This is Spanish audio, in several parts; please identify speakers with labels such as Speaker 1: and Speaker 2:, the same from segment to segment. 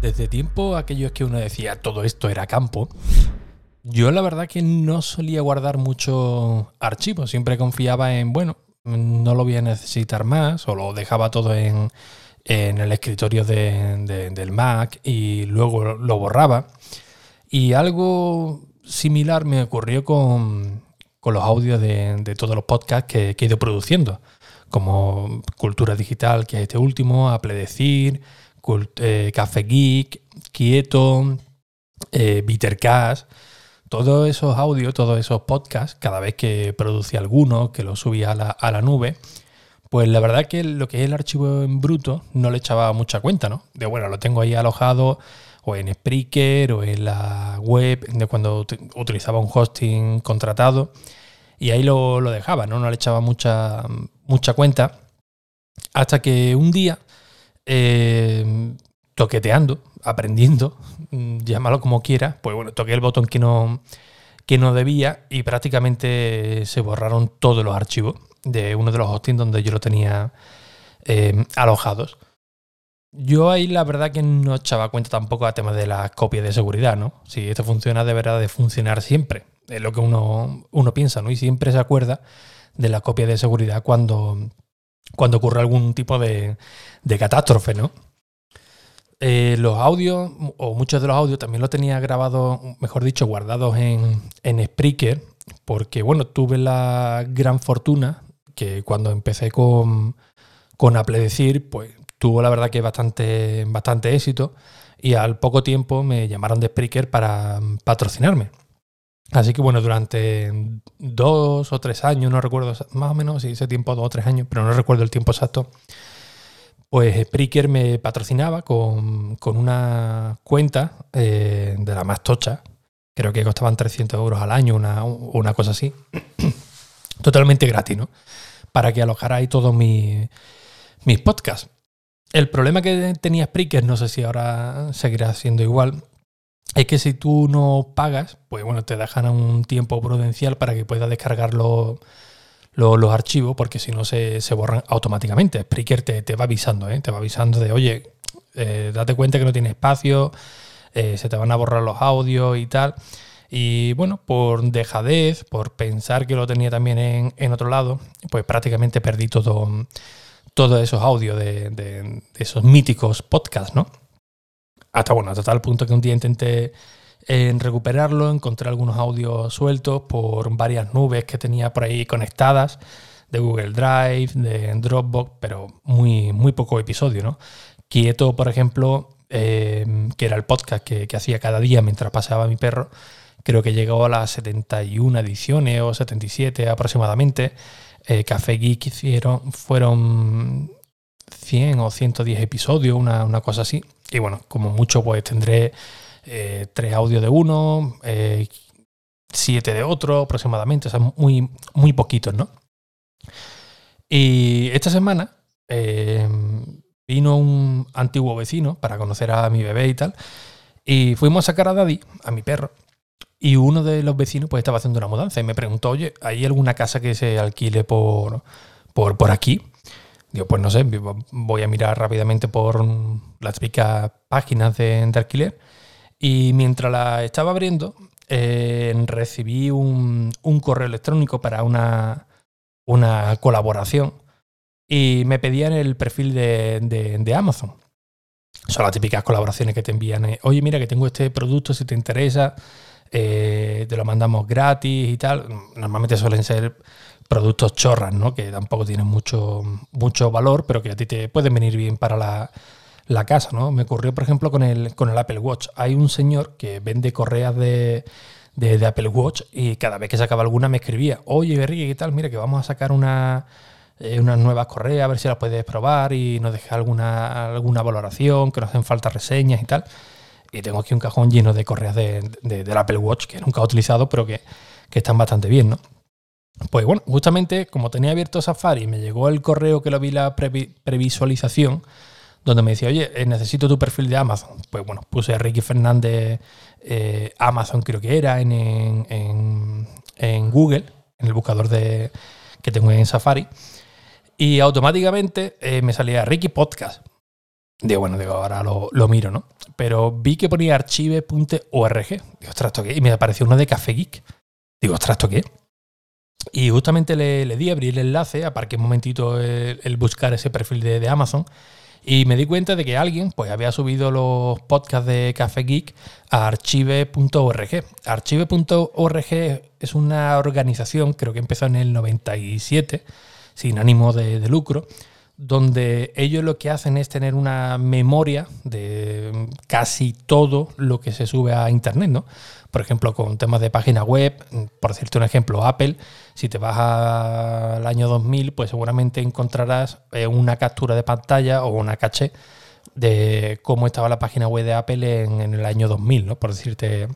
Speaker 1: Desde tiempo aquellos que uno decía todo esto era campo, yo la verdad que no solía guardar mucho archivos, siempre confiaba en, bueno, no lo voy a necesitar más o lo dejaba todo en, el escritorio del Mac y luego lo borraba. Y algo similar me ocurrió con, los audios de, todos los podcasts que, he ido produciendo, como Cultura Digital, que es este último, Apple Decir, eh, Café Geek, Quieto, eh, Bittercast, todos esos audios, todos esos podcasts, cada vez que producía alguno, que lo subía a la, nube, pues la verdad que lo que es el archivo en bruto no le echaba mucha cuenta, ¿no? De bueno, lo tengo ahí alojado o en Spreaker o en la web, de cuando utilizaba un hosting contratado, y ahí lo, dejaba, ¿no? No le echaba mucha, mucha cuenta. Hasta que un día eh, toqueteando, aprendiendo, mm, llámalo como quiera, pues bueno, toqué el botón que no, que no debía y prácticamente se borraron todos los archivos de uno de los hostings donde yo lo tenía eh, alojados. Yo ahí la verdad que no echaba cuenta tampoco a temas de las copias de seguridad, ¿no? Si esto funciona, deberá de funcionar siempre. Es lo que uno, uno piensa, ¿no? Y siempre se acuerda de la copia de seguridad cuando, cuando ocurre algún tipo de, catástrofe, ¿no? Eh, los audios, o muchos de los audios, también los tenía grabados, mejor dicho, guardados en, en Spreaker, porque, bueno, tuve la gran fortuna que cuando empecé con, con Apple pues tuvo la verdad que bastante, bastante éxito y al poco tiempo me llamaron de Spreaker para patrocinarme. Así que bueno, durante dos o tres años, no recuerdo más o menos, si ese tiempo dos o tres años, pero no recuerdo el tiempo exacto, pues Spreaker me patrocinaba con, una cuenta eh, de la más tocha, creo que costaban 300 euros al año, una, una cosa así, totalmente gratis, ¿no? Para que alojara ahí todos mis, mis podcasts. El problema que tenía Spreaker, no sé si ahora seguirá siendo igual, es que si tú no pagas, pues bueno, te dejan un tiempo prudencial para que puedas descargar los, archivos, porque si no se, borran automáticamente. Spreaker te, te va avisando, ¿eh? te va avisando de, oye, eh, date cuenta que no tiene espacio, eh, se te van a borrar los audios y tal. Y bueno, por dejadez, por pensar que lo tenía también en, en otro lado, pues prácticamente perdí todo, todos esos audios de, de esos míticos podcasts, ¿no? Hasta bueno, hasta tal punto que un día intenté en eh, recuperarlo, encontré algunos audios sueltos por varias nubes que tenía por ahí conectadas, de Google Drive, de Dropbox, pero muy, muy poco episodio, ¿no? Quieto, por ejemplo, em, que era el podcast que, hacía cada día mientras paseaba mi perro, creo que llegó a las 71 ediciones o 77 aproximadamente. Eh, Café Geek hicieron, fueron 100 o 110 episodios, una, una cosa así. Y bueno, como mucho, pues tendré eh, tres audios de uno, eh, siete de otro aproximadamente, o sea, muy, muy poquitos, ¿no? Y esta semana eh, vino un antiguo vecino para conocer a mi bebé y tal, y fuimos a sacar a Daddy, a mi perro, y uno de los vecinos pues estaba haciendo una mudanza y me preguntó, oye, ¿hay alguna casa que se alquile por, por, por aquí? Digo, pues no sé, voy a mirar rápidamente por las típicas páginas de, alquiler. Y mientras la estaba abriendo, eh, recibí un, correo electrónico para una, una, colaboración y me pedían el perfil de, Amazon. Son las típicas colaboraciones que te envían. Eh, Oye, mira que tengo este producto, si te interesa, eh, te lo mandamos gratis y tal. Normalmente suelen ser productos chorras, ¿no? Que tampoco tienen mucho, mucho valor, pero que a ti te pueden venir bien para la, casa, ¿no? Me ocurrió, por ejemplo, con el, con el Apple Watch. Hay un señor que vende correas de, Apple Watch y cada vez que sacaba alguna me escribía, oye, Berry, ¿qué tal? Mira, que vamos a sacar una, eh, unas nuevas correas, a ver si las puedes probar y nos deja alguna, alguna valoración, que nos hacen falta reseñas y tal. Y tengo aquí un cajón lleno de correas de, del Apple Watch que nunca he utilizado, pero que, que están bastante bien, ¿no? Pues bueno, justamente como tenía abierto Safari, me llegó el correo que lo vi la previsualización, donde me decía, oye, eh, necesito tu perfil de Amazon. Pues bueno, puse a Ricky Fernández eh, Amazon, creo que era, en, Google, en el buscador de, que tengo en Safari, y automáticamente eh, me salía Ricky Podcast. Digo, bueno, digo, ahora lo, lo miro, ¿no? Pero vi que ponía archive.org. Digo, ostras, ¿esto qué? Y me apareció uno de Café Geek. Digo, ostras, ¿esto qué? Y justamente le, le di, abrí el enlace, aparqué un momentito el, el buscar ese perfil de, de, Amazon y me di cuenta de que alguien pues, había subido los podcasts de Café Geek a archive.org. Archive.org es una organización, creo que empezó en el 97, sin ánimo de, de lucro, donde ellos lo que hacen es tener una memoria de casi todo lo que se sube a Internet, ¿no? Por ejemplo, con temas de página web, por decirte un ejemplo, Apple, si te vas al año 2000, pues seguramente encontrarás eh, una captura de pantalla o una caché de cómo estaba la página web de Apple en, el año 2000, ¿no? Por decirte,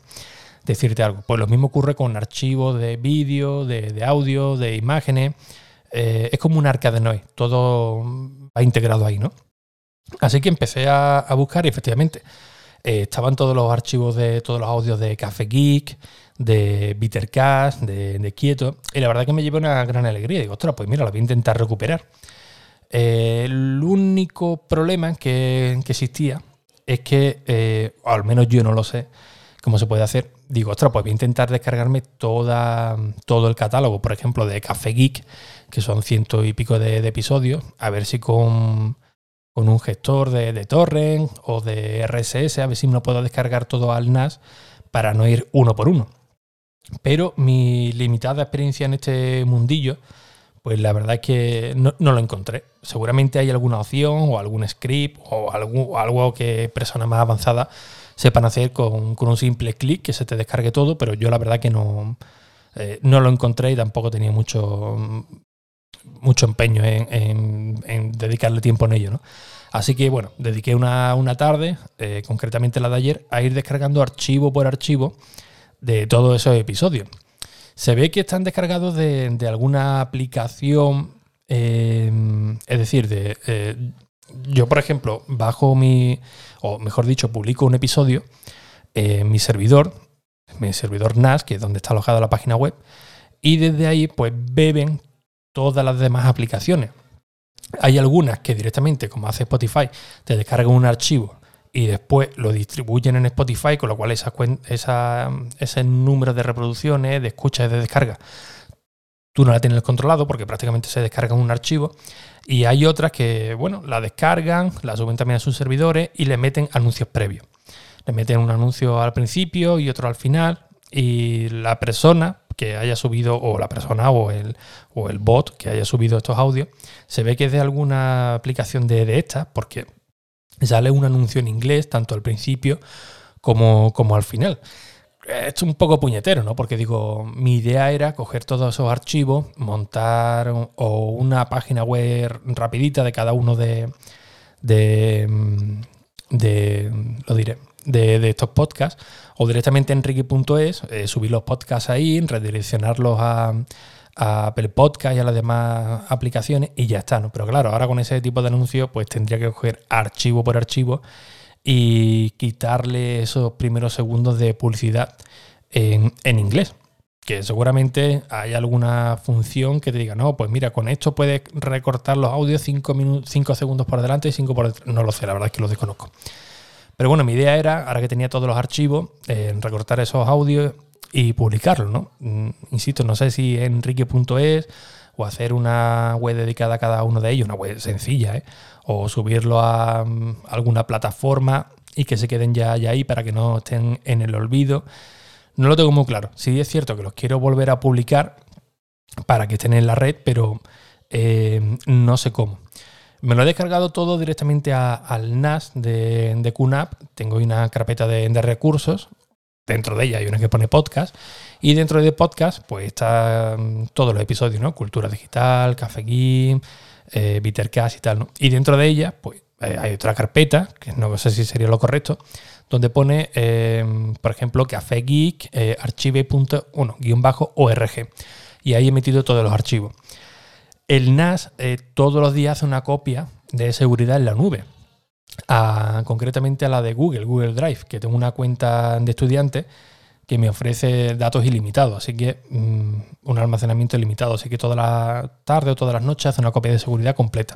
Speaker 1: decirte algo. Pues lo mismo ocurre con archivos de vídeo, de, de audio, de imágenes eh, es como un arca de Noé, todo va integrado ahí, ¿no? Así que empecé a, a buscar y efectivamente eh, estaban todos los archivos de todos los audios de Café Geek, de Bittercast, de, de, Quieto, y la verdad que me llevó una gran alegría. Digo, ostras, pues mira, lo voy a intentar recuperar. Eh, el único problema que, que existía es que, eh, al menos yo no lo sé, cómo se puede hacer. Digo, ostras, pues voy a intentar descargarme toda, todo el catálogo, por ejemplo, de Café Geek, que son ciento y pico de episodios, a ver si con, con un gestor de, torrent o de RSS, a ver si me lo puedo descargar todo al NAS para no ir uno por uno. Pero mi limitada experiencia en este mundillo, pues la verdad es que no, no lo encontré. Seguramente hay alguna opción o algún script o algo, algo que personas más avanzadas sepan hacer con, con un simple clic que se te descargue todo, pero yo la verdad que no, eh, no lo encontré y tampoco tenía mucho, mucho empeño en, dedicarle tiempo en ello. ¿no? Así que bueno, dediqué una, una tarde, eh, concretamente la de ayer, a ir descargando archivo por archivo de todos esos episodios. Se ve que están descargados de, de alguna aplicación, eh, es decir, de, eh, yo por ejemplo bajo mi, o mejor dicho, publico un episodio en mi servidor, mi servidor NAS, que es donde está alojada la página web, y desde ahí pues beben todas las demás aplicaciones. Hay algunas que directamente, como hace Spotify, te descargan un archivo y después lo distribuyen en Spotify, con lo cual esa, ese número de reproducciones, de escuchas y de descarga, tú no la tienes controlado porque prácticamente se descarga un archivo. Y hay otras que, bueno, la descargan, la suben también a sus servidores y le meten anuncios previos. Le meten un anuncio al principio y otro al final. Y la persona haya subido, o la persona o el, o el bot que haya subido estos audios, se ve que es de alguna aplicación de, de estas, porque sale un anuncio en inglés, tanto al principio como, como al final. Es un poco puñetero, ¿no? Porque digo, mi idea era coger todos esos archivos, montar o una página web rapidita de cada uno de, de, de lo diré, de, estos podcasts, o directamente en Ricky.es, eh, subir los podcasts ahí, redireccionarlos a, a Apple Podcast y a las demás aplicaciones y ya está, ¿no? Pero claro, ahora con ese tipo de anuncios, pues tendría que coger archivo por archivo y quitarle esos primeros segundos de publicidad en, inglés. Que seguramente hay alguna función que te diga, no, pues mira, con esto puedes recortar los audios 5 cinco segundos por delante y 5 por detrás. No lo sé, la verdad es que lo desconozco. Pero bueno, mi idea era, ahora que tenía todos los archivos, eh, recortar esos audios y publicarlos, ¿no? Mm, insisto, no sé si enrique.es o hacer una web dedicada a cada uno de ellos, una web sencilla, ¿eh? o subirlo a, mm, alguna plataforma y que se queden ya, ya, ahí para que no estén en el olvido. No lo tengo muy claro. Sí es cierto que los quiero volver a publicar para que estén en la red, pero eh, no sé cómo. Me lo he descargado todo directamente al NAS de, de QNAP. Tengo una carpeta de, recursos. Dentro de ella hay una que pone podcast. Y dentro de podcast, pues están todos los episodios, ¿no? Cultura digital, Café Geek, eh, y tal, ¿no? Y dentro de ella, pues eh, hay otra carpeta, que no sé si sería lo correcto, donde pone, eh, por ejemplo, Café Geek, eh, archive.1-org. Y ahí he metido todos los archivos. El NAS eh, todos los días hace una copia de seguridad en la nube. Concretamente a la de Google, Google Drive, que tengo una cuenta de estudiante que me ofrece datos ilimitados, así que mmm, un almacenamiento ilimitado, así que toda la tarde o todas las noches hace una copia de seguridad completa.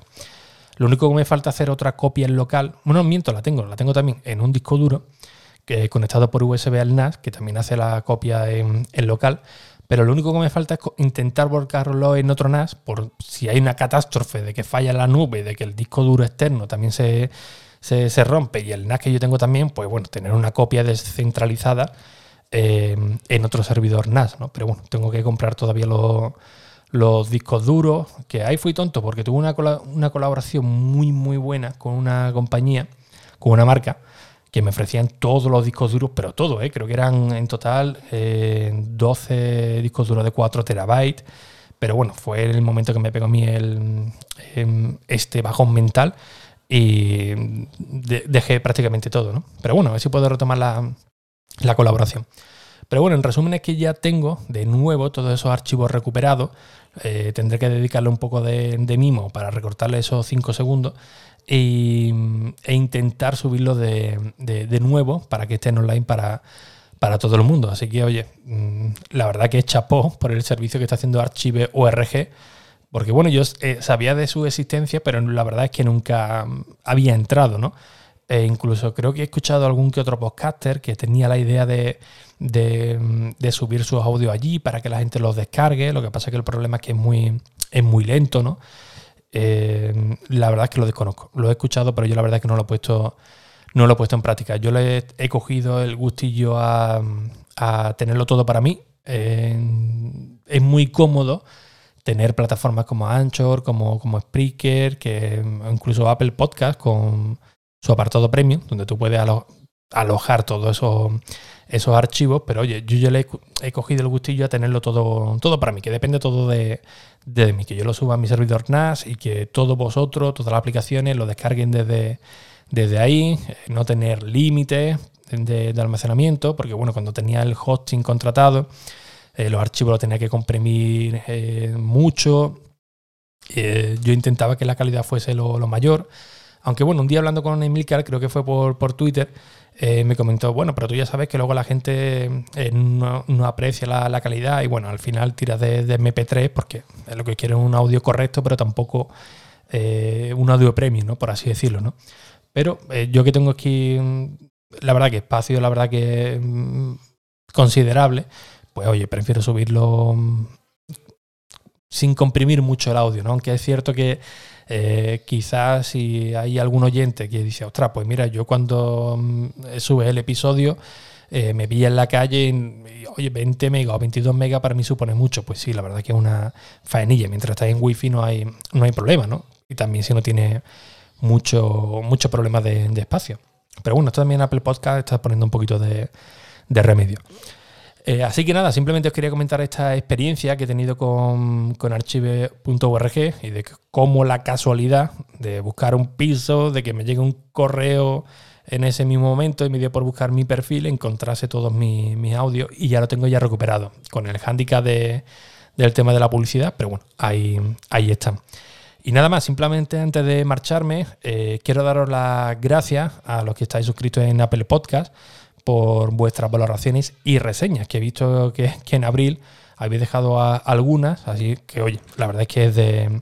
Speaker 1: Lo único que me falta hacer otra copia en local. Bueno, miento, la tengo, la tengo también en un disco duro que conectado por USB al NAS, que también hace la copia en, local. Pero lo único que me falta es intentar volcarlo en otro NAS por si hay una catástrofe de que falla la nube, de que el disco duro externo también se, se, rompe y el NAS que yo tengo también, pues bueno, tener una copia descentralizada eh, en otro servidor NAS, ¿no? Pero bueno, tengo que comprar todavía los los discos duros, que ahí fui tonto porque tuve una, una colaboración muy muy buena con una compañía, con una marca, que me ofrecían todos los discos duros, pero todo, ¿eh? creo que eran en total 12 eh, discos duros de 4 terabytes, pero bueno, fue el momento que me pegó a mí el, em, este bajón mental y dejé prácticamente todo, ¿no? Pero bueno, a ver si puedo retomar la, la colaboración. Pero bueno, en resumen es que ya tengo de nuevo todos esos archivos recuperados. Eh, tendré que dedicarle un poco de, mimo para recortarle esos 5 segundos e, intentar subirlo de, nuevo para que estén online para, para todo el mundo. Así que, oye, mm, la verdad que es chapó por el servicio que está haciendo Archive ORG. Porque bueno, yo eh, sabía de su existencia, pero la verdad es que nunca había entrado, ¿no? E incluso creo que he escuchado algún que otro podcaster que tenía la idea de, de, subir sus audios allí para que la gente los descargue. Lo que pasa es que el problema es que es muy, es muy lento, ¿no? Eh, la verdad es que lo desconozco. Lo he escuchado, pero yo la verdad es que no lo he puesto, no lo he puesto en práctica. Yo le he, cogido el gustillo a, tenerlo todo para mí. Es muy cómodo tener plataformas como Anchor, como, como Spreaker, que incluso Apple Podcast con su apartado premium, donde tú puedes alojar todos esos, esos archivos, pero oye, yo le he, cogido el gustillo a tenerlo todo, todo para mí, que depende todo de, mí, que yo lo suba a mi servidor NAS y que todos vosotros, todas las aplicaciones, lo descarguen desde, desde ahí, eh, no tener límites de, almacenamiento, porque bueno, cuando tenía el hosting contratado, eh, los archivos los tenía que comprimir eh, mucho. yo intentaba que la calidad fuese lo mayor. Aunque bueno, un día hablando con Emilcar, creo que fue por, Twitter, eh, me comentó, bueno, pero tú ya sabes que luego la gente eh, no, aprecia la, calidad y bueno, al final tiras de, MP3 porque es lo que quiere un audio correcto, pero tampoco eh, un audio premium, ¿no? Por así decirlo, ¿no? Pero yo que tengo aquí, la verdad que espacio, la verdad que mm, considerable, pues oye, prefiero subirlo mm, sin comprimir mucho el audio, ¿no? Aunque es cierto que eh, quizás si hay algún oyente que dice, ostras, pues mira, yo cuando mm, sube el episodio eh, me pilla en la calle y, oye, 20 megas o 22 megas para mí supone mucho. Pues sí, la verdad que es una faenilla. Mientras estás en wifi no hay, no hay problema, ¿no? Y también si no tiene mucho, mucho problema de, espacio. Pero bueno, esto también Apple Podcast está poniendo un poquito de remedio. Eh, así que nada, simplemente os quería comentar esta experiencia que he tenido con, con archive.org y de cómo la casualidad de buscar un piso, de que me llegue un correo en ese mismo momento y me dio por buscar mi perfil, encontrase todos mis, audios y ya lo tengo ya recuperado con el handicap del tema de la publicidad, pero bueno, ahí, ahí están. Y nada más, simplemente antes de marcharme, eh, quiero daros las gracias a los que estáis suscritos en Apple Podcast por vuestras valoraciones y reseñas, que he visto que, en abril habéis dejado algunas, así que oye, la verdad es que es de,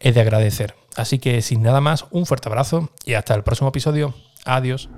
Speaker 1: es de agradecer. Así que sin nada más, un fuerte abrazo y hasta el próximo episodio. Adiós.